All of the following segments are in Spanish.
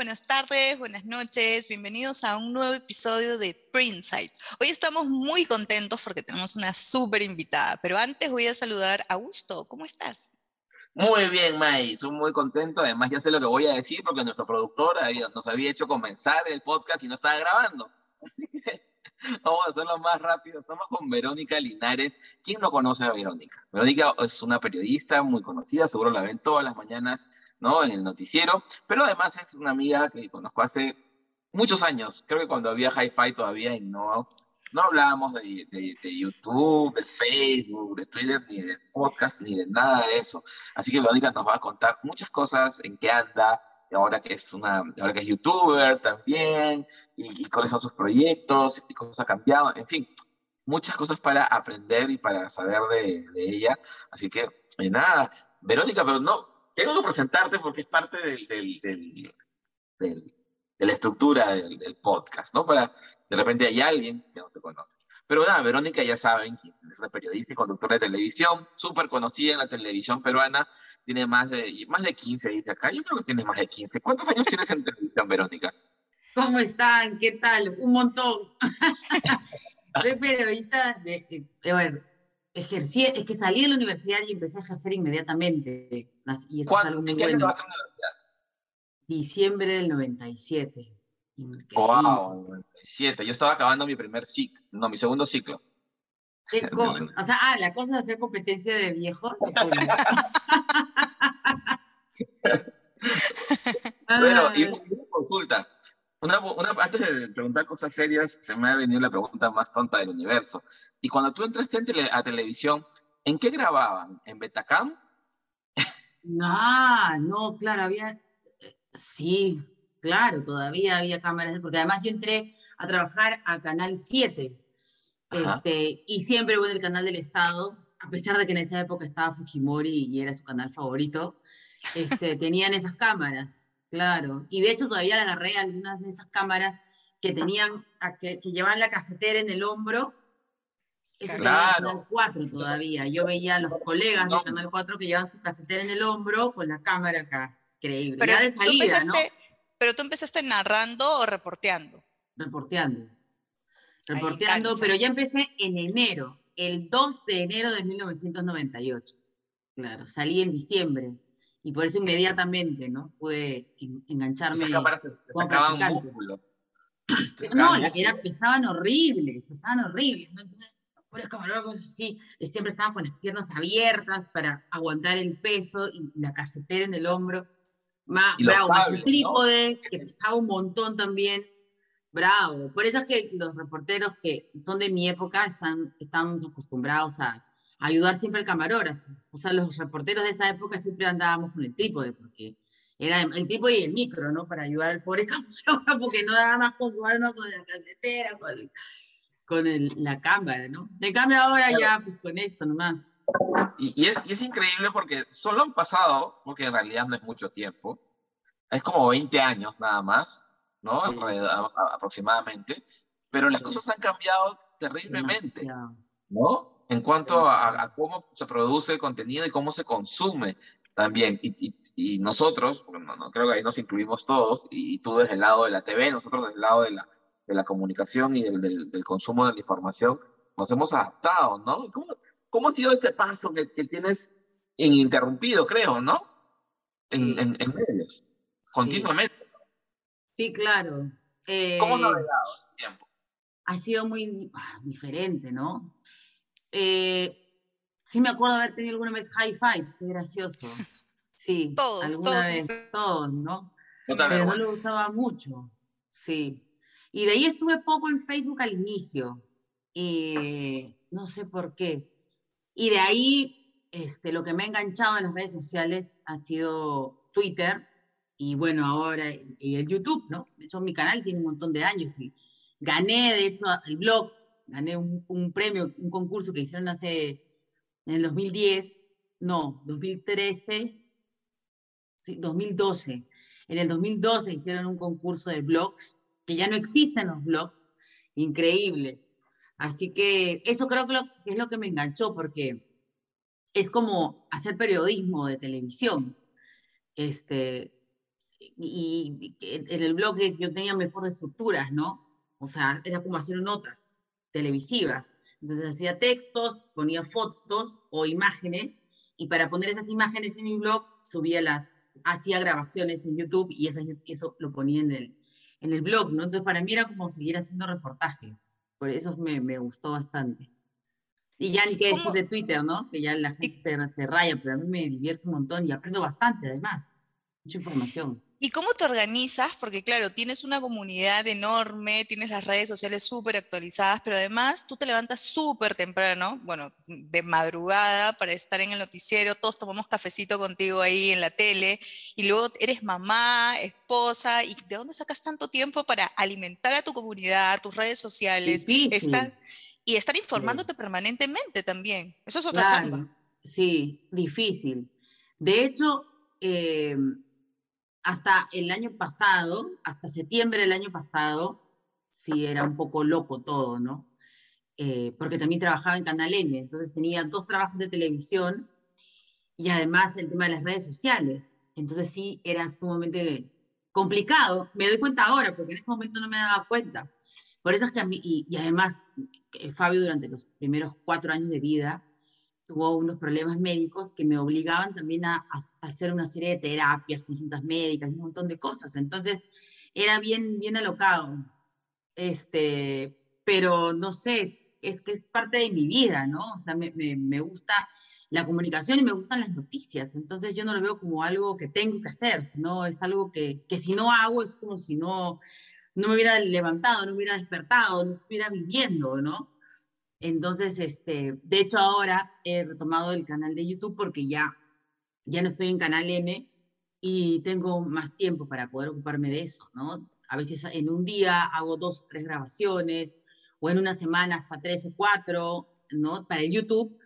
Buenas tardes, buenas noches. Bienvenidos a un nuevo episodio de Printsight. Hoy estamos muy contentos porque tenemos una súper invitada, pero antes voy a saludar a Augusto. ¿Cómo estás? Muy bien, May, estoy muy contento. Además, ya sé lo que voy a decir porque nuestro productor nos había hecho comenzar el podcast y no estaba grabando. Así que vamos a hacerlo más rápido. Estamos con Verónica Linares. ¿Quién no conoce a Verónica? Verónica es una periodista muy conocida, seguro la ven todas las mañanas ¿no? en el noticiero, pero además es una amiga que conozco hace muchos años. Creo que cuando había Hi-Fi todavía y no no hablábamos de, de, YouTube, de Facebook, de Twitter, ni de podcast, ni de nada de eso. Así que Verónica nos va a contar muchas cosas, en qué anda, ahora que es una, ahora que es youtuber también, y, cuáles son sus proyectos, y cómo ha cambiado, en fin, muchas cosas para aprender y para saber de, de ella. Así que, eh, nada, Verónica, pero no, tengo que presentarte porque es parte del, del, del, de la estructura del, podcast, ¿no? Para de repente hay alguien que no te conoce. Pero nada, Verónica ya saben, es una periodista y conductora de televisión, súper conocida en la televisión peruana, tiene más de, más de 15, dice acá. Yo creo que tienes más de 15. ¿Cuántos años tienes en televisión, Verónica? ¿Cómo están? ¿Qué tal? Un montón. Soy periodista de, de, ver, ejercí, es que salí de la universidad y empecé a ejercer inmediatamente. Y eso es algo muy ¿En qué bueno. vas a la universidad? Diciembre del 97. Wow, 97. Yo estaba acabando mi primer ciclo, no, mi segundo ciclo. ¿Qué cosa? O sea, ah, la cosa de hacer competencia de viejos. Bueno, y una consulta. Una, una, antes de preguntar cosas serias, se me ha venido la pregunta más tonta del universo. Y cuando tú entraste en tele, a televisión, ¿en qué grababan? ¿En Betacam? No, no, claro, había. Sí, claro, todavía había cámaras, porque además yo entré a trabajar a Canal 7, este, y siempre hubo en el canal del Estado, a pesar de que en esa época estaba Fujimori y era su canal favorito, este, tenían esas cámaras, claro. Y de hecho todavía le agarré algunas de esas cámaras que tenían, a que, que llevaban la casetera en el hombro. Eso Claro. Canal 4 todavía. Yo veía a los colegas de No. Canal 4 que llevaban su casetera en el hombro con la cámara acá. Increíble. Pero, ya de tú salida, ¿no? empezaste, pero tú empezaste narrando o reporteando. Reporteando. Reporteando, pero ya empecé en enero, el 2 de enero de 1998. Claro, salí en diciembre. Y por eso inmediatamente, ¿no? Pude en- engancharme. Te, te sacaban músculo. Te No, la- músculo. era, pesaban horrible, pesaban horrible. ¿no? Entonces, por camarógrafos sí, siempre estaban con las piernas abiertas para aguantar el peso y la casetera en el hombro. Bravo, más ¿no? trípode, que pesaba un montón también. Bravo. Por eso es que los reporteros que son de mi época están, estamos acostumbrados a ayudar siempre al camarógrafo. O sea, los reporteros de esa época siempre andábamos con el trípode, porque era el trípode y el micro, ¿no? Para ayudar al pobre camarógrafo que no daba más con su mano con la casetera, con, el- con el- la cámara, ¿no? De cambio ahora ya, pues con esto nomás. Y, y es, y es increíble porque solo han pasado, porque en realidad no es mucho tiempo, es como 20 años nada más, ¿no? Sí. Aproximadamente, pero las cosas han cambiado terriblemente, Demasiado. ¿no? En cuanto a, a cómo se produce el contenido y cómo se consume también. Y, y- y nosotros, porque no, creo que ahí nos incluimos todos, y, tú desde el lado de la TV, nosotros desde el lado de la, de la comunicación y del, del, del consumo de la información, nos hemos adaptado, ¿no? ¿Cómo, cómo ha sido este paso que, que tienes ininterrumpido, creo, ¿no? En, en, en medios, Sí. continuamente. Sí, claro. ¿Cómo has Eh, navegado el tiempo? ha sido muy ah, diferente, ¿no? Eh, sí me acuerdo haber tenido alguna vez high five, qué gracioso. Sí, Todos, alguna todos vez, ustedes. todos, ¿no? Pero no lo usaba mucho, sí. Y de ahí estuve poco en Facebook al inicio, y no sé por qué. Y de ahí, este, lo que me ha enganchado en las redes sociales ha sido Twitter, y bueno, ahora y el YouTube, ¿no? De hecho, mi canal tiene un montón de años y gané, de hecho, el blog, gané un, un premio, un concurso que hicieron hace, en el 2010, no, 2013, sí, 2012. En el 2012 hicieron un concurso de blogs, que ya no existen los blogs, increíble. Así que eso creo que es lo que me enganchó, porque es como hacer periodismo de televisión. Este, y, en el blog yo tenía mejor estructuras, ¿no? O sea, era como hacer notas televisivas. Entonces hacía textos, ponía fotos o imágenes, y para poner esas imágenes en mi blog, subía las, hacía grabaciones en YouTube y eso, eso lo ponía en el, en el blog, ¿no? Entonces para mí era como seguir haciendo reportajes. Por eso me, me gustó bastante. Y ya ni que decir de Twitter, ¿no? Que ya la gente se, se raya, pero a mí me divierte un montón y aprendo bastante además. Mucha información. ¿Y cómo te organizas? Porque claro, tienes una comunidad enorme, tienes las redes sociales súper actualizadas, pero además tú te levantas súper temprano, bueno, de madrugada para estar en el noticiero, todos tomamos cafecito contigo ahí en la tele, y luego eres mamá, esposa, ¿y de dónde sacas tanto tiempo para alimentar a tu comunidad, tus redes sociales? Estar, y estar informándote permanentemente también. Eso es otra chamba. Sí, difícil. De hecho, eh, hasta el año pasado, hasta septiembre del año pasado, sí era un poco loco todo, ¿no? Eh, porque también trabajaba en Canal N, entonces tenía dos trabajos de televisión y además el tema de las redes sociales. Entonces sí era sumamente complicado. Me doy cuenta ahora, porque en ese momento no me daba cuenta. Por eso es que a mí, y, además eh, Fabio durante los primeros cuatro años de vida, tuvo unos problemas médicos que me obligaban también a, hacer una serie de terapias, consultas médicas, un montón de cosas. Entonces, era bien, bien alocado. Este, pero no sé, es que es parte de mi vida, ¿no? O sea, me, me, me gusta la comunicación y me gustan las noticias. Entonces, yo no lo veo como algo que tengo que hacer, sino es algo que, que si no hago es como si no, no me hubiera levantado, no me hubiera despertado, no estuviera viviendo, ¿no? Entonces, este, de hecho ahora he retomado el canal de YouTube porque ya, ya no estoy en Canal N y tengo más tiempo para poder ocuparme de eso, ¿no? A veces en un día hago dos, tres grabaciones o en una semana hasta tres o cuatro, ¿no? Para el YouTube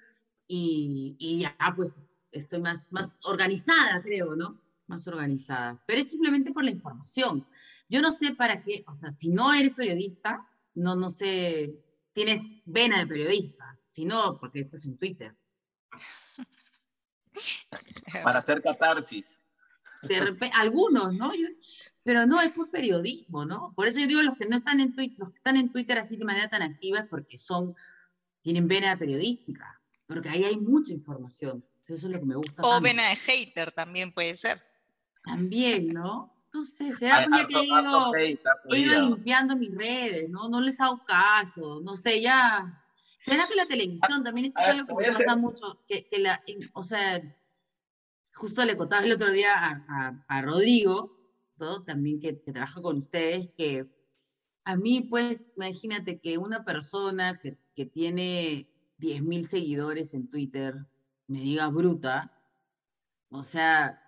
y, y ya pues estoy más, más organizada, creo, ¿no? Más organizada. Pero es simplemente por la información. Yo no sé para qué, o sea, si no eres periodista, no, no sé tienes vena de periodista, si no, porque estás en Twitter. Para hacer catarsis. algunos, ¿no? pero no, es por periodismo, ¿no? Por eso yo digo los que no están en Twitter, los que están en Twitter así de manera tan activa es porque son, tienen vena periodística, porque ahí hay mucha información. Eso es lo que me gusta. O vena de hater también puede ser. También, ¿no? No sé, se da que he ido, limpiando mis redes, ¿no? No les hago caso, no sé, ya. ¿Será que la televisión también es algo que me pasa mucho? Que, que la, o sea, justo le contaba el otro día a, a, Rodrigo, todo también que, que, trabaja con ustedes, que a mí, pues, imagínate que una persona que, que tiene 10.000 seguidores en Twitter me diga bruta, o sea,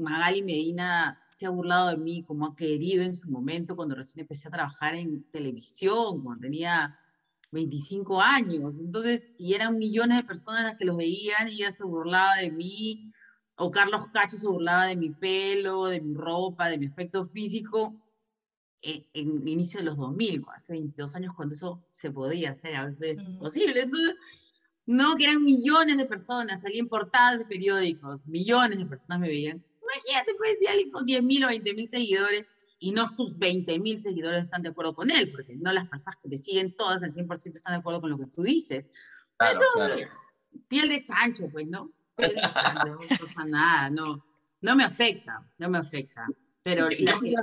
Magali Medina se ha burlado de mí como ha querido en su momento cuando recién empecé a trabajar en televisión, cuando tenía 25 años. Entonces, y eran millones de personas las que los veían y ella se burlaba de mí, o Carlos Cacho se burlaba de mi pelo, de mi ropa, de mi aspecto físico, en, en inicio de los 2000, hace 22 años cuando eso se podía hacer, a veces es imposible. Entonces, no, que eran millones de personas, salían portadas de periódicos, millones de personas me veían Imagínate, puede decir alguien con 10.000 o 20.000 seguidores y no sus 20.000 seguidores están de acuerdo con él, porque no las personas que te siguen todas al 100% están de acuerdo con lo que tú dices. Claro, Piel de chancho, pues, ¿no? Piel de chancho, no pasa nada, no, no me afecta, no me afecta. Pero el, problema,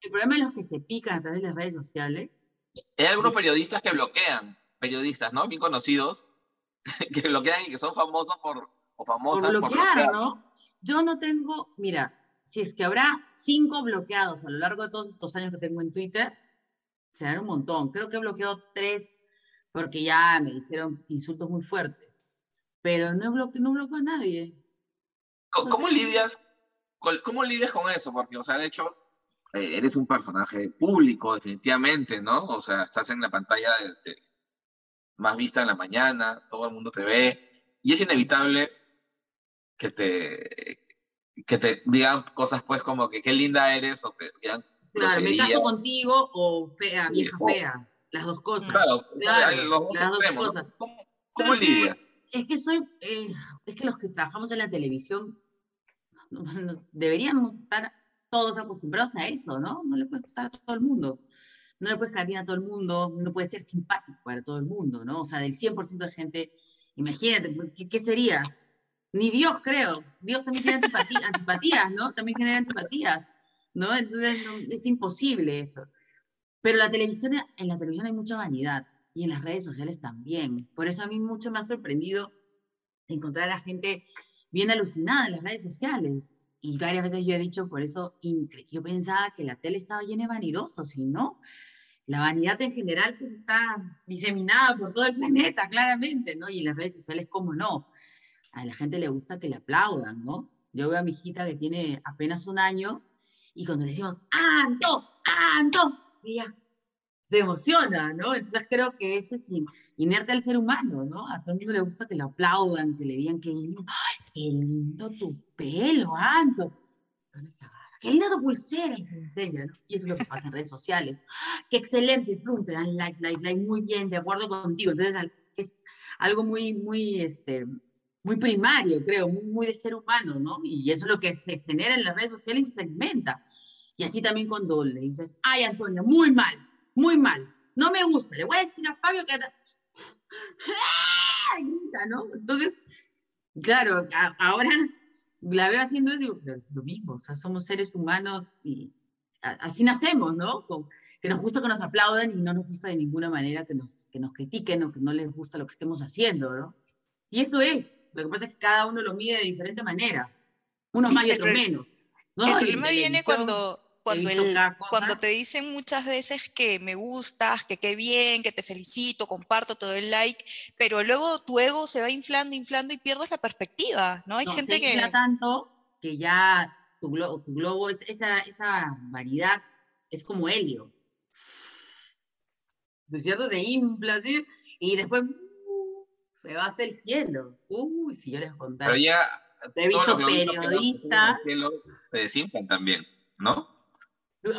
el problema es los que se pican a través de las redes sociales. Hay algunos periodistas que bloquean, periodistas, ¿no? Bien conocidos, que bloquean y que son famosos por, o famosas por bloquear, por ¿no? Yo no tengo, mira, si es que habrá cinco bloqueados a lo largo de todos estos años que tengo en Twitter, serán un montón. Creo que he bloqueado tres porque ya me dijeron insultos muy fuertes. Pero no bloqueo, no bloqueo a nadie. ¿Cómo, lidias ¿cómo lidias con eso? Porque, o sea, de hecho, eh, eres un personaje público, definitivamente, ¿no? O sea, estás en la pantalla más vista en la mañana, todo el mundo te ve, y es inevitable que te, que te digan cosas pues como que qué linda eres, o te digan Claro, me caso contigo o fea, vieja fea, las dos cosas. Claro, las dos cosas. ¿Cómo, lidias? Es que soy, eh, es que los que trabajamos en la televisión deberíamos estar todos acostumbrados a eso, ¿no? No le puedes gustar a todo el mundo, no le puedes caer bien a todo el mundo, no puedes ser simpático para todo el mundo, ¿no? O sea, del 100% de gente, imagínate, pues, ¿qué, serías? Ni Dios, creo. Dios también tiene antipatías, ¿no? También genera antipatías, ¿no? Entonces es imposible eso. Pero la televisión, en la televisión hay mucha vanidad y en las redes sociales también. Por eso a mí mucho me ha sorprendido encontrar a gente bien alucinada en las redes sociales. Y varias veces yo he dicho, por eso, yo pensaba que la tele estaba llena de vanidosos, y no. La vanidad en general pues está diseminada por todo el planeta, claramente, ¿no? Y en las redes sociales, ¿cómo no? A la gente le gusta que le aplaudan, ¿no? Yo veo a mi hijita que tiene apenas un año y cuando le decimos, ¡Anto! ¡Anto! Ella se emociona, ¿no? Entonces creo que eso es inerte al ser humano, ¿no? A todo el mundo le gusta que le aplaudan, que le digan qué lindo, ¡ay, qué lindo tu pelo, Anto! Qué linda tu pulsera, ¿no? Y eso es lo que pasa en redes sociales. Qué excelente, y plum, te dan like, like, like, muy bien, de acuerdo contigo. Entonces es algo muy, muy, este, muy primario, creo, muy, muy de ser humano, ¿no? Y eso es lo que se genera en las redes sociales y se alimenta. Y así también cuando le dices, ay, Antonio, muy mal, muy mal, no me gusta, le voy a decir a Fabio que... Grita, ¿no? Entonces, claro, ahora la veo haciendo eso y es lo mismo, o sea, somos seres humanos y así nacemos, ¿no? que nos gusta que nos aplaudan y no nos gusta de ninguna manera que nos, que nos critiquen o que no les gusta lo que estemos haciendo, ¿no? Y eso es, lo que pasa es que cada uno lo mide de diferente manera, unos más y otros menos. ¿no? El problema viene cuando, cuando, cuando te dicen muchas veces que me gustas, que qué bien, que te felicito, comparto todo el like, pero luego tu ego se va inflando, inflando y pierdes la perspectiva, ¿no? Hay gente se que... tanto que ya tu globo, tu globo es, esa, esa variedad es como helio. ¿No es cierto? Se infla así, y después se va hasta el cielo. Uy, si yo les contara. Pero ya... He visto periodistas... Se desinflan también, ¿no?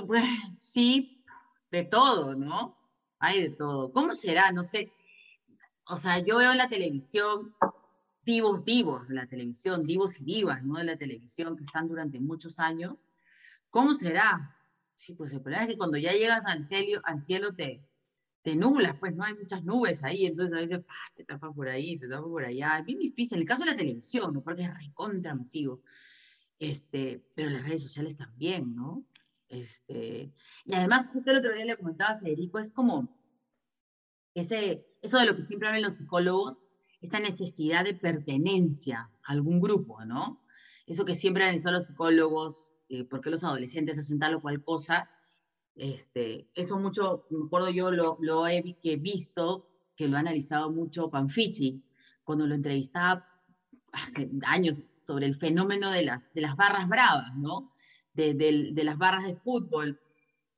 Pues sí, de todo, ¿no? Hay de todo. ¿Cómo será? No sé. O sea, yo veo la televisión, divos, divos de la televisión, divos y divas, ¿no? De la televisión que están durante muchos años. ¿Cómo será? Sí, pues el problema es que cuando ya llegas al cielo, al cielo te, te nublas, pues no hay muchas nubes ahí, entonces a veces te tapas por ahí, te tapas por allá. Es bien difícil. En el caso de la televisión, ¿no? Porque es recontra masivo. Este, pero las redes sociales también, ¿no? Este, y además, justo el otro día le comentaba a Federico, es como ese, eso de lo que siempre hablan los psicólogos, esta necesidad de pertenencia a algún grupo, ¿no? Eso que siempre analizado los psicólogos, eh, por qué los adolescentes hacen tal o cual cosa, este, eso mucho, me acuerdo yo, lo, he visto, que lo ha analizado mucho Panfichi, cuando lo entrevistaba hace años sobre el fenómeno de las, de las barras bravas, ¿no? de, las barras de fútbol.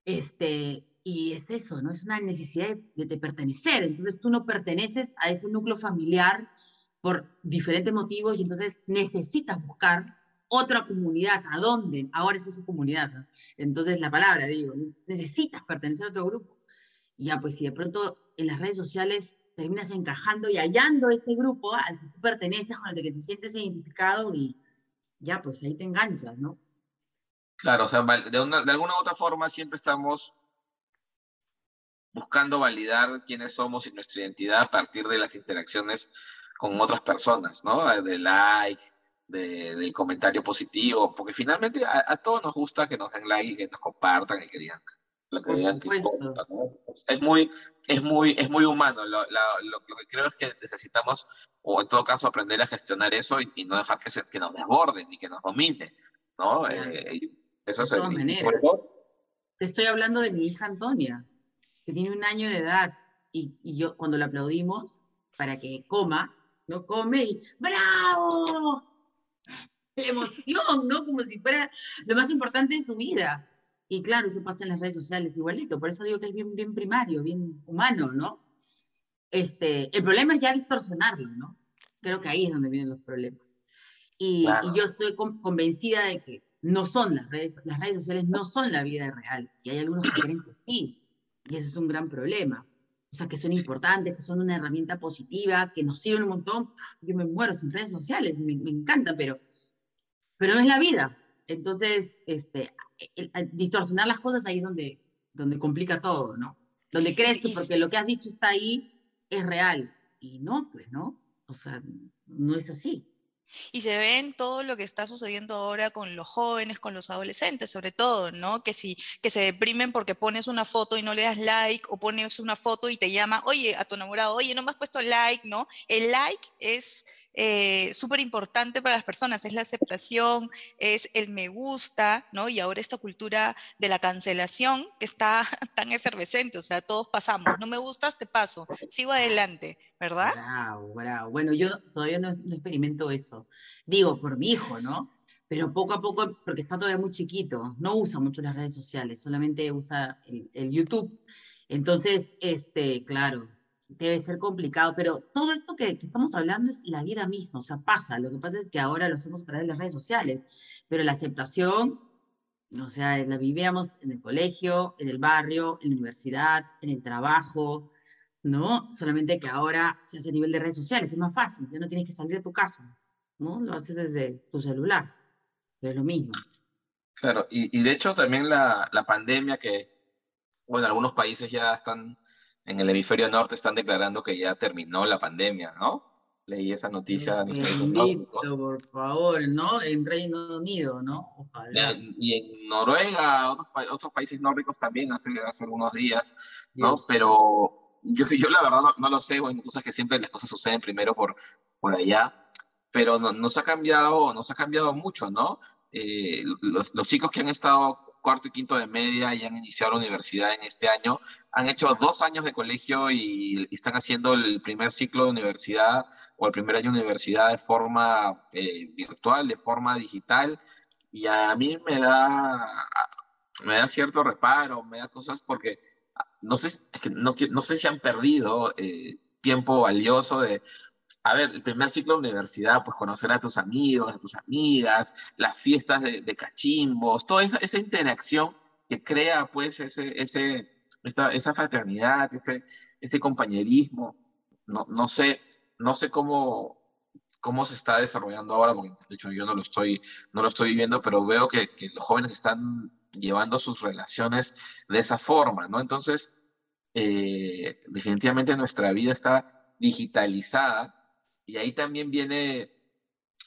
Este, y es eso, ¿no? Es una necesidad de, pertenecer. Entonces tú no perteneces a ese núcleo familiar por diferentes motivos y entonces necesitas buscar otra comunidad. ¿A dónde? Ahora es esa comunidad. Entonces la palabra, digo, necesitas pertenecer a otro grupo. Y ya, pues si de pronto en las redes sociales terminas encajando y hallando ese grupo al que tú perteneces, con el que te sientes identificado y ya, pues ahí te enganchas, ¿no? Claro, o sea, de, de alguna u otra forma siempre estamos buscando validar quiénes somos y nuestra identidad a partir de las interacciones con otras personas, ¿no? De like, del comentario positivo, porque finalmente a, todos nos gusta que nos den like y que nos compartan y que digan lo que digan Es muy, es muy, es muy humano. Lo, que creo es que necesitamos, o en todo caso, aprender a gestionar eso y, no dejar que, se, que nos desborden y que nos domine, ¿no? Eh, eso es Te estoy hablando de mi hija Antonia, que tiene un año de edad, y, y yo cuando la aplaudimos para que coma, no come y ¡bravo! La emoción, ¿no? Como si fuera lo más importante de su vida. Y claro, eso pasa en las redes sociales igualito, por eso digo que es bien, bien primario, bien humano, ¿no? Este, el problema es ya distorsionarlo, ¿no? Creo que ahí es donde vienen los problemas. Y, y yo estoy convencida de que no son las redes, las redes sociales no son la vida real, y hay algunos que creen que sí, y ese es un gran problema. O sea, que son importantes, que son una herramienta positiva, que nos sirven un montón. Yo me muero sin redes sociales, me, me encantan, pero, pero no es la vida. Entonces, este, distorsionar las cosas ahí es donde, donde complica todo, ¿no? Donde crees que porque lo que has dicho está ahí es real. Y no, pues, ¿no? O sea, no es así. Y se ve en todo lo que está sucediendo ahora con los jóvenes, con los adolescentes, sobre todo, ¿no? Que si que se deprimen porque pones una foto y no le das like o pones una foto y te llama, oye, a tu enamorado, oye, no me has puesto like, ¿no? El like es eh, súper importante para las personas, es la aceptación, es el me gusta, ¿no? Y ahora esta cultura de la cancelación que está tan efervescente, o sea, todos pasamos, no me gustas, te paso, sigo adelante, ¿verdad? Bravo, bravo. Bueno, yo todavía no, experimento eso. Digo, por mi hijo, ¿no? Pero poco a poco, porque está todavía muy chiquito, no usa mucho las redes sociales, solamente usa el, YouTube. Entonces, este, claro, debe ser complicado, pero todo esto que, estamos hablando es la vida misma, o sea, pasa. Lo que pasa es que ahora lo hacemos a través de las redes sociales, pero la aceptación, o sea, la vivíamos en el colegio, en el barrio, en la universidad, en el trabajo, ¿no? Solamente que ahora se hace a nivel de redes sociales, es más fácil, ya no tienes que salir de tu casa, ¿no? Lo haces desde tu celular, pero es lo mismo. Claro, y, y de hecho también la, la pandemia que, bueno, algunos países ya están en el hemisferio norte están declarando que ya terminó la pandemia, ¿no? Leí esa noticia. por favor, ¿no? En Reino Unido, ¿no? Ojalá. Y en Noruega, otros, otros países nórdicos también hace, hace algunos días, ¿no? Pero yo, yo la verdad no, lo sé, bueno, tú sabes que siempre las cosas suceden primero por, por allá, pero no, nos, ha cambiado, nos ha cambiado mucho, ¿no? Eh, los, los chicos que han estado cuarto y quinto de media y han iniciado la universidad en este año, han hecho dos años de colegio y, están haciendo el primer ciclo de universidad o el primer año de universidad de forma eh, virtual, de forma digital. Y a mí me da, me da cierto reparo, me da cosas porque no sé, no, no sé si han perdido eh, tiempo valioso de, a ver, el primer ciclo de universidad, pues conocer a tus amigos, a tus amigas, las fiestas de, cachimbos, toda esa, esa, interacción que crea pues ese, ese, esta, esa fraternidad, ese, ese compañerismo. No, no, sé, no sé cómo, cómo se está desarrollando ahora, porque de hecho yo no lo estoy, no lo estoy viviendo, pero veo que, que los jóvenes están llevando sus relaciones de esa forma, ¿no? Entonces, eh, definitivamente nuestra vida está digitalizada y ahí también viene,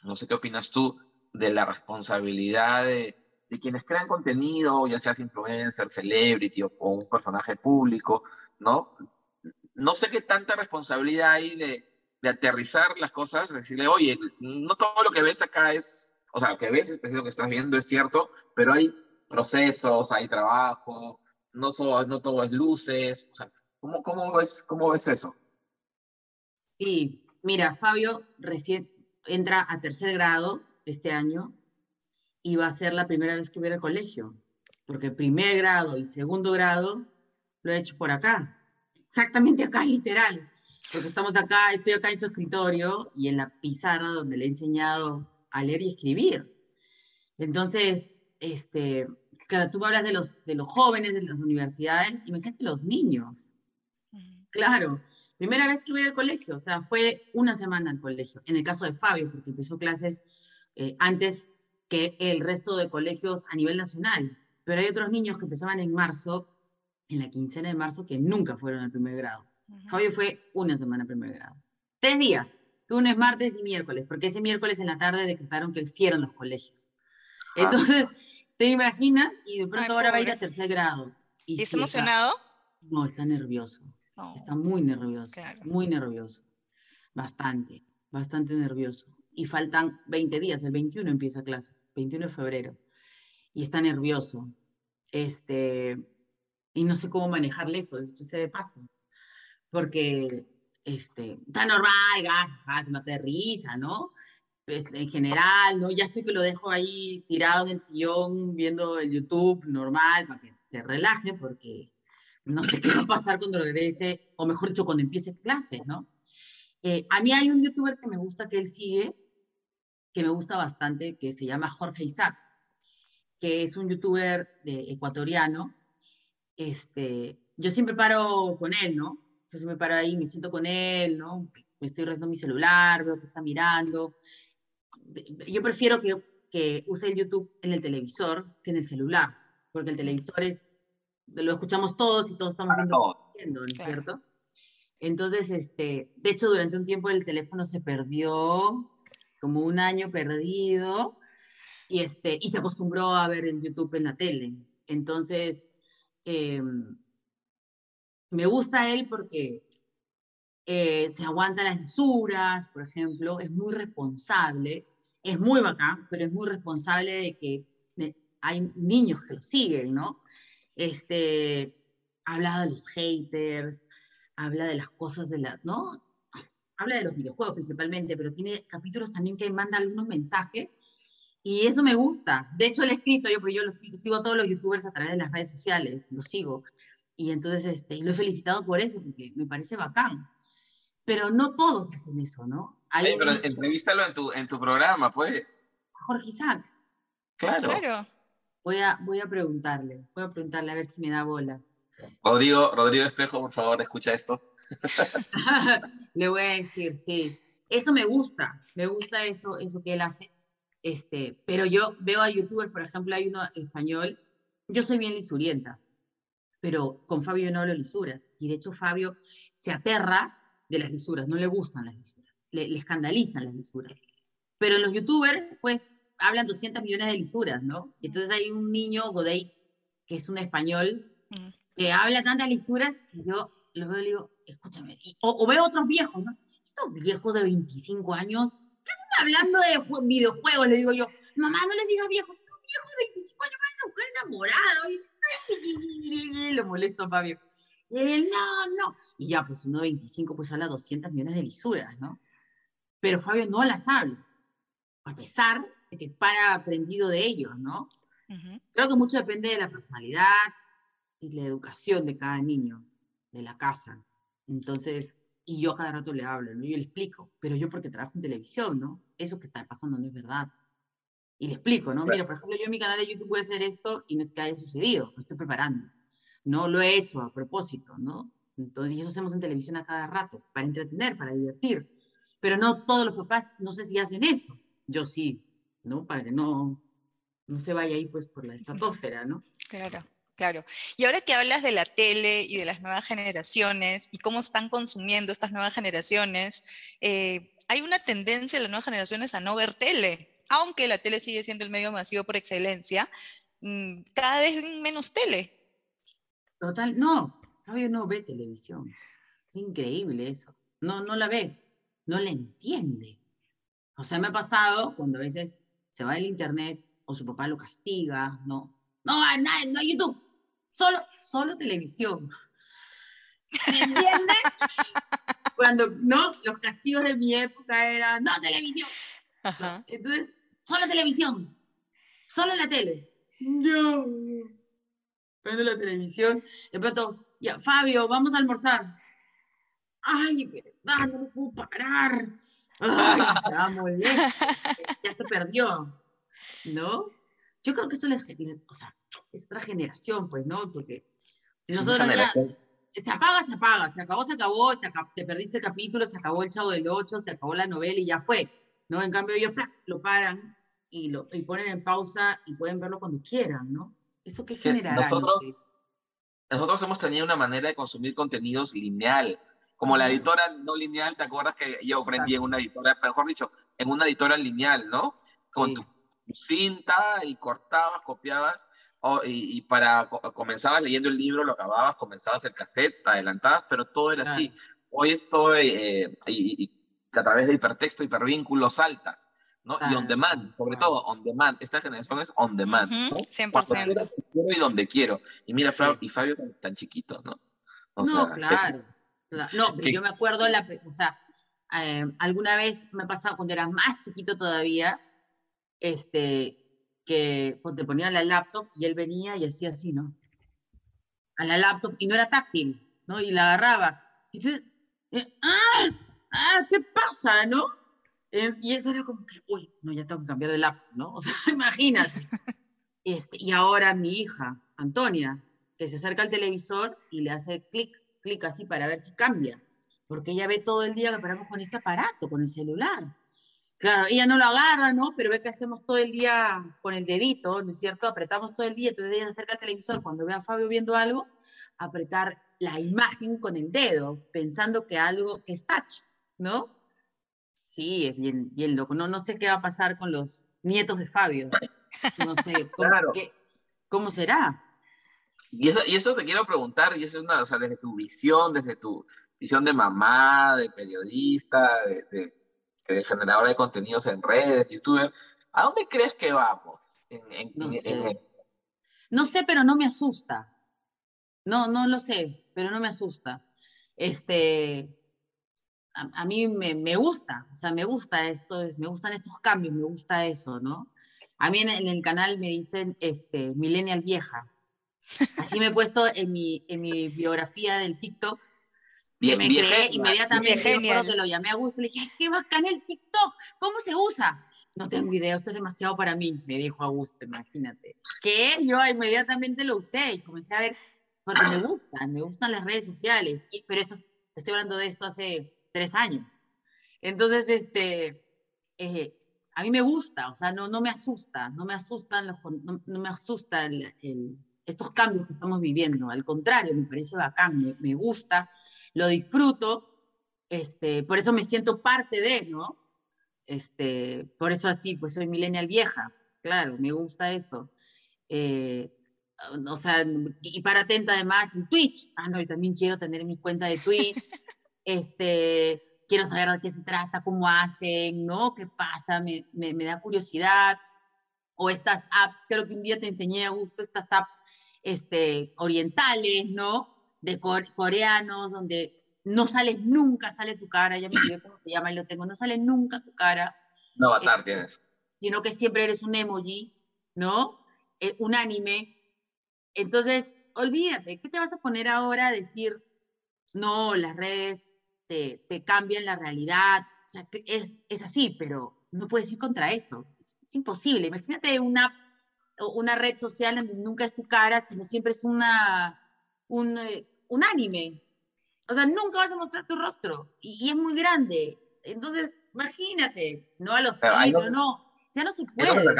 no sé qué opinas tú, de la responsabilidad de, quienes crean contenido, ya seas influencer, celebrity o, un personaje público, ¿no? No sé qué tanta responsabilidad hay de, aterrizar las cosas, decirle, oye, no todo lo que ves acá es, o sea, lo que ves, es lo que estás viendo es cierto, pero hay procesos, hay trabajo, no, no todo es luces, ¿cómo, cómo, ves, ¿cómo ves eso? Sí, Mira, Fabio recién entra a tercer grado este año y va a ser la primera vez que viene al colegio, porque primer grado y segundo grado lo he hecho por acá, exactamente acá, literal, porque estamos acá, estoy acá en su escritorio y en la pizarra donde le he enseñado a leer y escribir. Entonces, este, claro, tú hablas de los, de los jóvenes de las universidades, imagínate los niños. Claro, Primera vez que voy al colegio, o sea, fue una semana al colegio. En el caso de Fabio, porque empezó clases eh, antes que el resto de colegios a nivel nacional. Pero hay otros niños que empezaban en marzo, en la quincena de marzo, que nunca fueron al primer grado. Fabio fue una semana al primer grado. Tres días, lunes, martes y miércoles, porque ese miércoles en la tarde decretaron que hicieran los colegios. Ah. Te imaginas, y de pronto ahora va a ir a tercer grado. ¿Y, está emocionado? No, está nervioso. Está muy nervioso, muy nervioso. Bastante, bastante nervioso. Y faltan 20 días, el 21 empieza clases, 21 de febrero. Y está nervioso. Este, y no sé cómo manejarle eso, después se de paso. Porque este, está normal, gajas, se mata de risa, ¿no? Pues, en general, ¿no? Ya estoy que lo dejo ahí tirado en el sillón viendo el YouTube normal para que se relaje porque no sé qué va a pasar cuando regrese, o mejor dicho, cuando empiece clases, ¿no? Eh, a mí hay un youtuber que me gusta que él sigue, que me gusta bastante, que se llama Jorge Isaac, que es un youtuber de, ecuatoriano. Este, yo siempre paro con él, ¿no? Yo siempre paro ahí, me siento con él, ¿no? Me estoy rezando mi celular, veo que está mirando. Yo prefiero que, que use el YouTube en el televisor que en el celular, porque el televisor es, lo escuchamos todos y todos estamos viendo, ¿no es cierto? Entonces, este, de hecho, durante un tiempo el teléfono se perdió, como un año perdido, y, este, y se acostumbró a ver el YouTube en la tele. Entonces, em, me gusta él porque eh, se aguanta las lisuras, por ejemplo, es muy responsable, es muy bacán, pero es muy responsable de que hay niños que lo siguen, ¿no? Este, habla de los haters, habla de las cosas de la, ¿no? Habla de los videojuegos principalmente, pero tiene capítulos también que manda algunos mensajes y eso me gusta. De hecho, lo he escrito yo, porque yo lo sigo, a todos los youtubers a través de las redes sociales, los sigo. Y entonces este, lo he felicitado por eso, porque me parece bacán. Pero no todos hacen eso, ¿no? Hay pero entrevístalo en tu, en tu programa, pues. Jorge Isaac. Claro. claro. Voy a, voy a preguntarle, voy a preguntarle a ver si me da bola. Rodrigo, Rodrigo Espejo, por favor, escucha esto. Le voy a decir, sí. Eso me gusta, me gusta eso, eso que él hace. Este, pero yo veo a youtubers, por ejemplo, hay uno español, yo soy bien lisurienta, pero con Fabio no hablo lisuras. Y de hecho Fabio se aterra de las lisuras, no le gustan las lisuras, le, escandalizan las lisuras. Pero los youtubers, pues, hablan 200 millones de lisuras, ¿no? Entonces hay un niño, Godey, que es un español, mm que habla tantas lisuras que yo lo veo y digo, escúchame, o, veo otros viejos, ¿no? Estos viejos de 25 años, ¿qué están hablando de videojuegos? Le digo yo, mamá, no les digas viejos, un viejo de 25 años parece un mujer enamorado. Y lo molesto, Fabio. Y él, no, no. Y ya, pues uno de 25, pues habla 200 millones de lisuras, ¿no? Pero Fabio no las habla, a pesar de que para aprendido de ellos, ¿no? Creo que mucho depende de la personalidad, y la educación de cada niño, de la casa. Entonces, y yo cada rato le hablo, ¿no? Yo le explico, pero yo porque trabajo en televisión, ¿no? Eso que está pasando no es verdad. Y le explico, ¿no? Mira, por ejemplo, yo en mi canal de YouTube voy a hacer esto y no es que haya sucedido, lo estoy preparando. No lo he hecho a propósito, ¿no? Entonces, eso hacemos en televisión a cada rato, para entretener, para divertir. Pero no todos los papás, no sé si hacen eso. Yo sí, ¿no? Para que no, no se vaya ahí pues por la estratosfera, ¿no? Claro. Claro. Y ahora que hablas de la tele y de las nuevas generaciones y cómo están consumiendo estas nuevas generaciones, eh, hay una tendencia de las nuevas generaciones a no ver tele, aunque la tele sigue siendo el medio masivo por excelencia, mm, cada vez menos tele. Total, no, Fabio no ve televisión. Es increíble eso. No, no la ve, no la entiende. O sea, me ha pasado cuando a veces se va el internet o su papá lo castiga, no, no, no, no YouTube Solo, solo televisión. ¿Me entiendes? Cuando, no, los castigos de mi época eran, no, televisión. Entonces, solo televisión. Solo la tele. Yo. Prende la televisión. De pronto, ya, Fabio, vamos a almorzar. Ay, verdad, no me puedo parar. Ay, se va a moler. Ya se perdió. ¿No? Yo creo que eso les, o sea, es otra generación, pues, ¿no? Porque nosotros ya, se apaga, se apaga, se acabó, se acabó, te, perdiste el capítulo, se acabó el Chavo del Ocho, se acabó la novela y ya fue, ¿no? En cambio ellos lo paran y lo y ponen en pausa y pueden verlo cuando quieran, ¿no? ¿Eso qué generará? Nosotros, nosotros hemos tenido una manera de consumir contenidos lineal, como la editora no lineal, ¿te acuerdas que yo aprendí en una editora, mejor dicho, en una editora lineal, ¿no? Con tu cinta y cortabas, copiabas y, para comenzabas leyendo el libro, lo acababas, comenzabas el cassette, adelantabas, pero todo era así. Hoy estoy eh, y, a través de hipertexto, hipervínculos altas, ¿no? Y on demand, sobre todo on demand. Esta generación es on demand. 100%. y donde quiero. Y mira, Fabio, y Fabio tan, chiquito, ¿no? no, claro. No, yo me acuerdo, la, o sea, eh, alguna vez me ha pasado cuando era más chiquito todavía, este, que pues, te ponía la laptop y él venía y hacía así, ¿no? A la laptop y no era táctil, ¿no? Y la agarraba. Y entonces, eh, ¡ah! ¡ah! ¿Qué pasa, no? Eh, y eso era como que, uy, no, ya tengo que cambiar de laptop, ¿no? O sea, imagínate. Este, y ahora mi hija, Antonia, que se acerca al televisor y le hace clic, clic así para ver si cambia. Porque ella ve todo el día que paramos con este aparato, con el celular. Claro, ella no lo agarra, ¿no? Pero ve que hacemos todo el día con el dedito, ¿no es cierto? Apretamos todo el día, entonces ella se acerca al televisor cuando ve a Fabio viendo algo, apretar la imagen con el dedo, pensando que algo que es touch, ¿no? Sí, es bien, bien loco. No, no sé qué va a pasar con los nietos de Fabio. No sé cómo, cómo será. Y eso, y eso te quiero preguntar, y eso es una, o sea, desde tu visión, desde tu visión de mamá, de periodista, de de generadora de contenidos en redes, youtuber, ¿a dónde crees que vamos? no, sé. no sé, pero no me asusta. No, no lo sé, pero no me asusta. Este, a, mí me, me, gusta, o sea, me gusta esto, me gustan estos cambios, me gusta eso, ¿no? A mí en, el canal me dicen, este, millennial vieja. Así me he puesto en mi, en mi biografía del TikTok Bien, me creé inmediatamente. Yo que lo llamé a Augusto y le dije, qué bacán el TikTok, ¿cómo se usa? No tengo idea, esto es demasiado para mí, me dijo Augusto, imagínate. Que yo inmediatamente lo usé y comencé a ver, porque me gustan, me gustan las redes sociales, pero eso, estoy hablando de esto hace tres años. Entonces, este, eh, a mí me gusta, o sea, no, no me asusta, no me asustan no, me asusta estos cambios que estamos viviendo, al contrario, me parece bacán, me, me gusta lo disfruto, este, por eso me siento parte de, ¿no? Este, por eso así, pues soy millennial vieja, claro, me gusta eso. Eh, o sea, y para atenta además en Twitch, ah, no, y también quiero tener mi cuenta de Twitch, este, quiero saber de qué se trata, cómo hacen, ¿no? ¿Qué pasa? Me, me, me da curiosidad. O estas apps, creo que un día te enseñé a gusto estas apps este, orientales, ¿no? de coreanos, donde no sale nunca, sale tu cara, ya me olvidé cómo se llama y lo tengo, no sale nunca tu cara. No, avatar eh, tienes. Sino que siempre eres un emoji, ¿no? Eh, un anime. Entonces, olvídate, ¿qué te vas a poner ahora a decir, no, las redes te, te cambian la realidad? O sea, es, es así, pero no puedes ir contra eso. Es, es imposible. Imagínate una, una red social donde nunca es tu cara, sino siempre es una un, eh, un anime. O sea, nunca vas a mostrar tu rostro y, es muy grande. Entonces, imagínate, no a los no, ya no se puede.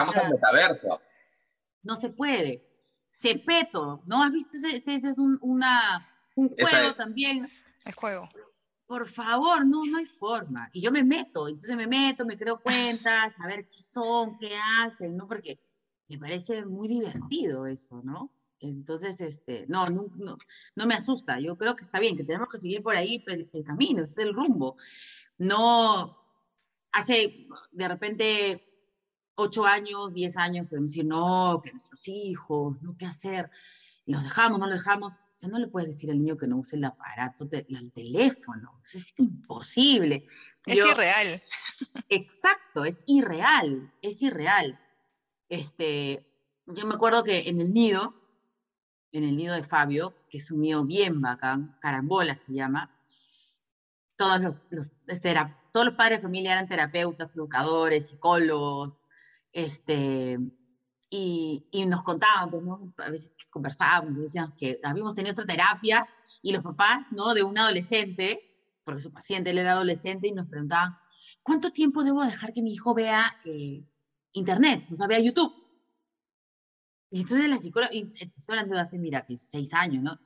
No se puede. Cepeto, ¿no? ¿Has visto? Ese, ese es un, una, un juego también. El juego. Por favor, no, no hay forma. Y yo me meto, entonces me meto, me creo cuentas, a ver qué son, qué hacen, ¿no? Porque me parece muy divertido eso, ¿no? Entonces, este, no, no, no, me asusta. Yo creo que está bien, que tenemos que seguir por ahí el, camino, ese es el rumbo. No hace de repente ocho años, diez años, podemos decir, no, que nuestros hijos, no, ¿qué hacer? Los dejamos, no los dejamos. O sea, no le puedes decir al niño que no use el aparato, el teléfono. es imposible. Es irreal. Exacto, es irreal, es irreal. Este, yo me acuerdo que en el nido, en el nido de Fabio, que es un nido bien bacán, Carambola se llama. Todos los, los, todos los padres de familia eran terapeutas, educadores, psicólogos, este, y, y nos contaban, pues, ¿no? a veces conversábamos, decíamos que habíamos tenido esa terapia y los papás ¿no? de un adolescente, porque su paciente él era adolescente, y nos preguntaban, ¿cuánto tiempo debo dejar que mi hijo vea eh, internet, o sea, vea YouTube? Y entonces la psicóloga, y estoy hablando de hace, mira, que seis años, ¿no?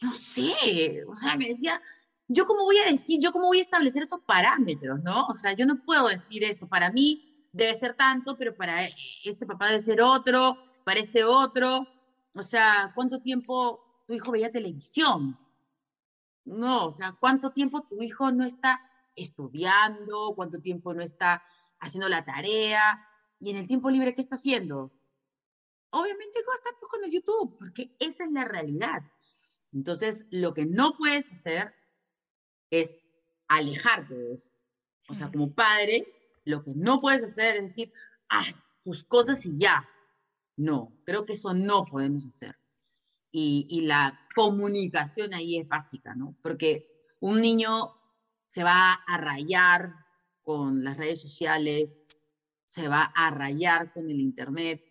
No sé, o sea, me decía, ¿yo cómo voy a decir, yo cómo voy a establecer esos parámetros, ¿no? O sea, yo no puedo decir eso, para mí debe ser tanto, pero para este papá debe ser otro, para este otro. O sea, ¿cuánto tiempo tu hijo veía televisión? No, o sea, ¿cuánto tiempo tu hijo no está estudiando? ¿Cuánto tiempo no está haciendo la tarea? Y en el tiempo libre, ¿qué está haciendo? obviamente va a estar con el YouTube, porque esa es la realidad. Entonces, lo que no puedes hacer es alejarte de eso. O sea, como padre, lo que no puedes hacer es decir, ah, tus cosas y ya. No, creo que eso no podemos hacer. Y, la comunicación ahí es básica, ¿no? Porque un niño se va a rayar con las redes sociales, se va a rayar con el Internet,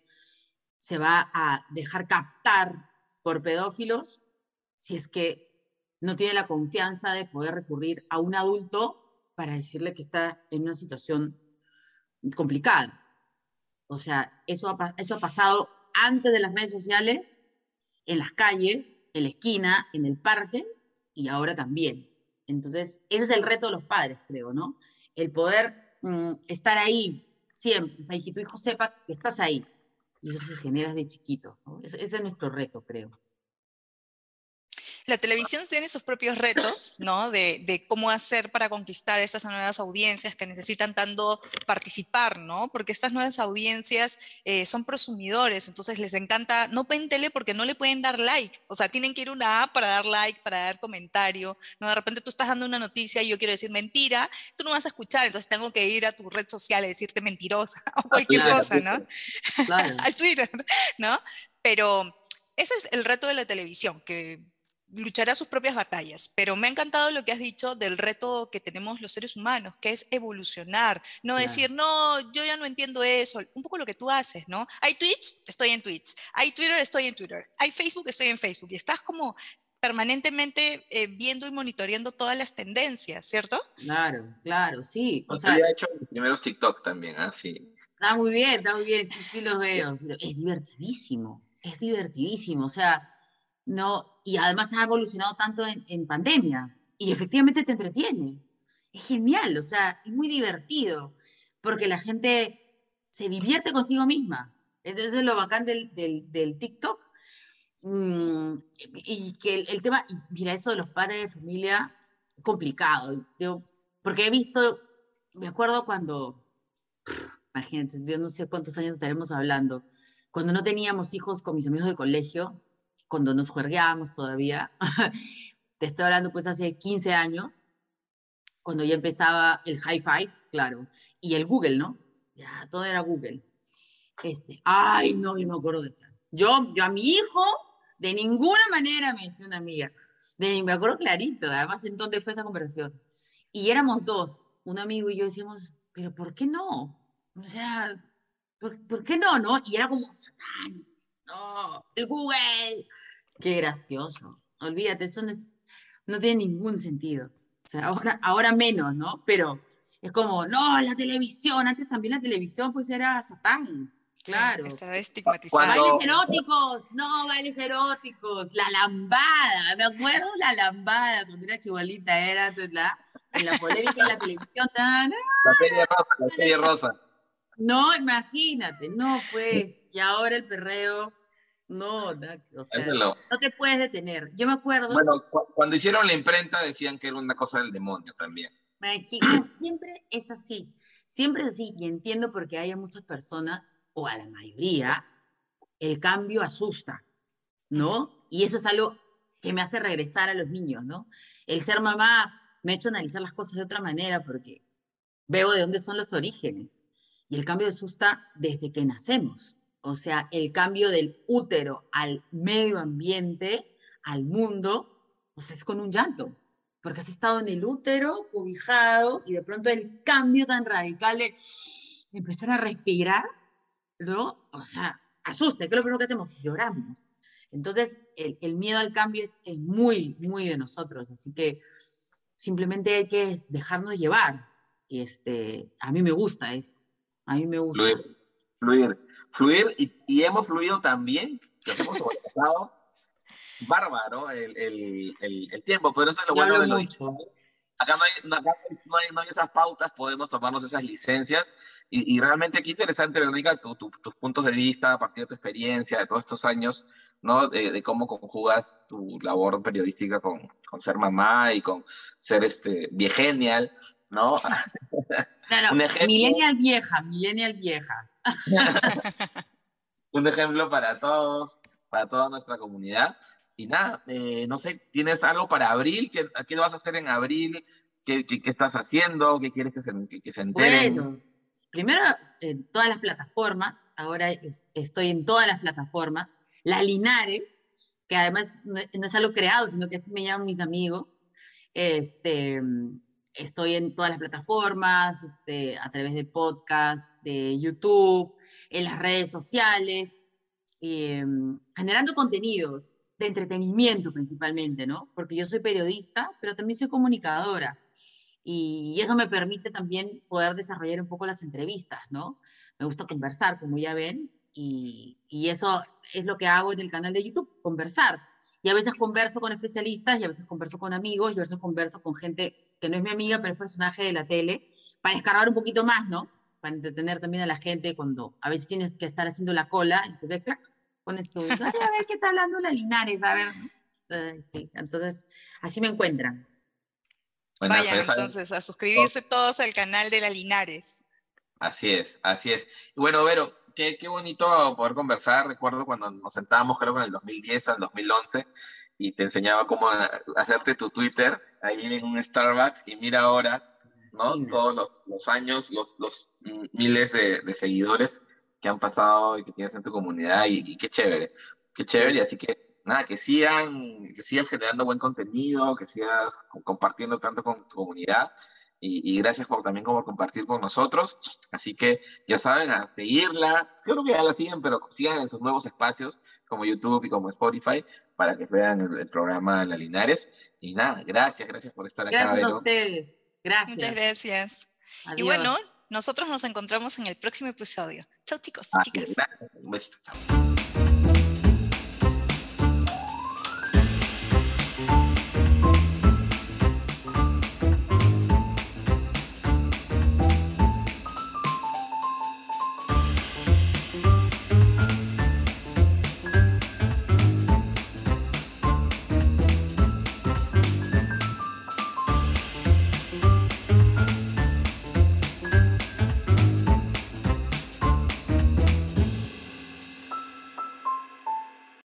se va a dejar captar por pedófilos si es que no tiene la confianza de poder recurrir a un adulto para decirle que está en una situación complicada. O sea, eso ha, pasado antes de las redes sociales, en las calles, en la esquina, en el parque y ahora también. Entonces, ese es el reto de los padres, creo, ¿no? El poder mm, estar ahí siempre, o que tu hijo sepa que estás ahí. Y eso se genera desde chiquito. ese es nuestro reto, creo la televisión tiene sus propios retos, ¿no? De, cómo hacer para conquistar estas nuevas audiencias que necesitan tanto participar, ¿no? Porque estas nuevas audiencias eh, son prosumidores, entonces les encanta, no ven tele porque no le pueden dar like, o sea, tienen que ir a una app para dar like, para dar comentario, ¿no? De repente tú estás dando una noticia y yo quiero decir mentira, tú no vas a escuchar, entonces tengo que ir a tu red social y decirte mentirosa o cualquier cosa, ¿no? Al Twitter, ¿no? Pero ese es el reto de la televisión, que luchará sus propias batallas, pero me ha encantado lo que has dicho del reto que tenemos los seres humanos, que es evolucionar, no decir, no, yo ya no entiendo eso, un poco lo que tú haces, ¿no? Hay Twitch, estoy en Twitch, hay Twitter, estoy en Twitter, hay Facebook, estoy en Facebook, y estás como permanentemente eh, viendo y monitoreando todas las tendencias, ¿cierto? Claro, claro, sí. O sea, he hecho mis primeros TikTok también, ¿ah? Sí. Está muy bien, está muy bien, sí, sí los veo. Es divertidísimo, es divertidísimo, o sea ¿no? Y además ha evolucionado tanto en, pandemia y efectivamente te entretiene. Es genial, o sea, es muy divertido porque la gente se divierte consigo misma. Entonces es lo bacán del, del, TikTok. Mm, y que el, tema, mira, esto de los padres de familia, complicado. Yo, porque he visto, me acuerdo cuando, imagínate, yo no sé cuántos años estaremos hablando, cuando no teníamos hijos con mis amigos del colegio, cuando nos juergueábamos todavía, te estoy hablando pues hace 15 años, cuando ya empezaba el high five, claro, y el Google, ¿no? Ya, todo era Google. Este, ay, no, yo me acuerdo de eso. Yo, yo a mi hijo, de ninguna manera me decía una amiga. De, me acuerdo clarito, además en dónde fue esa conversación. Y éramos dos, un amigo y yo decíamos, pero ¿por qué no? O sea, ¿por, ¿por qué no, no? Y era como, no, el Google. Qué gracioso. Olvídate, eso no, no tiene ningún sentido. O sea, ahora, ahora menos, ¿no? Pero es como, no, la televisión, antes también la televisión pues era Satán. Claro. Sí, estaba estigmatizada. Bailes eróticos, no, bailes eróticos. La lambada, me acuerdo la lambada, cuando era chibolita, era la, en la polémica en la televisión. la serie rosa, la serie rosa. No, imagínate, no, pues. Y ahora el perreo no, no, te puedes detener. Yo me acuerdo. Bueno, cuando hicieron la imprenta decían que era una cosa del demonio también. siempre es así. Siempre es así. Y entiendo porque hay muchas personas, o a la mayoría, el cambio asusta, ¿no? Y eso es algo que me hace regresar a los niños, ¿no? El ser mamá me ha hecho analizar las cosas de otra manera porque veo de dónde son los orígenes. Y el cambio asusta desde que nacemos. O sea, el cambio del útero al medio ambiente, al mundo, pues es con un llanto, porque has estado en el útero, cobijado, y de pronto el cambio tan radical de empezar a respirar, ¿no? O sea, asusta, ¿qué es lo primero que hacemos? Lloramos. Entonces, el, miedo al cambio es, muy, muy de nosotros, así que simplemente hay que dejarnos llevar. Y este, a mí me gusta eso, a mí me gusta. Fluir fluir y, hemos fluido también, que hemos pasado bárbaro el, el, el, tiempo, pero eso es lo bueno de lo. Acá, no hay, acá no, hay, no hay, esas pautas, podemos tomarnos esas licencias y, y realmente qué interesante, Verónica, tu, tus puntos de vista a partir de tu experiencia de todos estos años, ¿no? De, de cómo conjugas tu labor periodística con, con, ser mamá y con ser este, viegenial, ¿no? Claro, millennial vieja, millennial vieja. un ejemplo para todos, para toda nuestra comunidad. Y nada, eh, no sé, ¿tienes algo para abril? ¿Qué, ¿Qué vas a hacer en abril? ¿Qué, estás haciendo? ¿Qué quieres que se, que? Bueno, primero en todas las plataformas, ahora estoy en todas las plataformas. La Linares, que además no, es algo creado, sino que así me llaman mis amigos. Este, estoy en todas las plataformas, este, a través de podcast, de YouTube, en las redes sociales, em, generando contenidos de entretenimiento principalmente, ¿no? Porque yo soy periodista, pero también soy comunicadora. Y eso me permite también poder desarrollar un poco las entrevistas, ¿no? Me gusta conversar, como ya ven, y, y eso es lo que hago en el canal de YouTube, conversar. Y a veces converso con especialistas, y a veces converso con amigos, y a veces converso con gente que no es mi amiga, pero es personaje de la tele, para escarbar un poquito más, ¿no? Para entretener también a la gente cuando a veces tienes que estar haciendo la cola, entonces, clac, pones tu, a ver qué está hablando la Linares, a ver. sí, entonces, así me encuentran. Vayan entonces a suscribirse todos al canal de la Linares. Así es, así es. Bueno, Vero, qué, qué bonito poder conversar. Recuerdo cuando nos sentábamos, creo que en el 2010 al 2011, y te enseñaba cómo hacerte tu Twitter ahí en un Starbucks y mira ahora, ¿no? Todos los, los, años, los, los miles de, de, seguidores que han pasado y que tienes en tu comunidad y, qué chévere, qué chévere, así que nada, que sigan, que sigas generando buen contenido, que sigas compartiendo tanto con tu comunidad y, y, gracias por también por compartir con nosotros. Así que ya saben, a seguirla. Creo que ya la siguen, pero sigan en sus nuevos espacios como YouTube y como Spotify para que vean el, programa La Linares. Y nada, gracias, gracias por estar acá. Gracias a ustedes. Gracias. Muchas gracias. Y bueno, nosotros nos encontramos en el próximo episodio. Chao chicos, chicas. Un besito. Chao.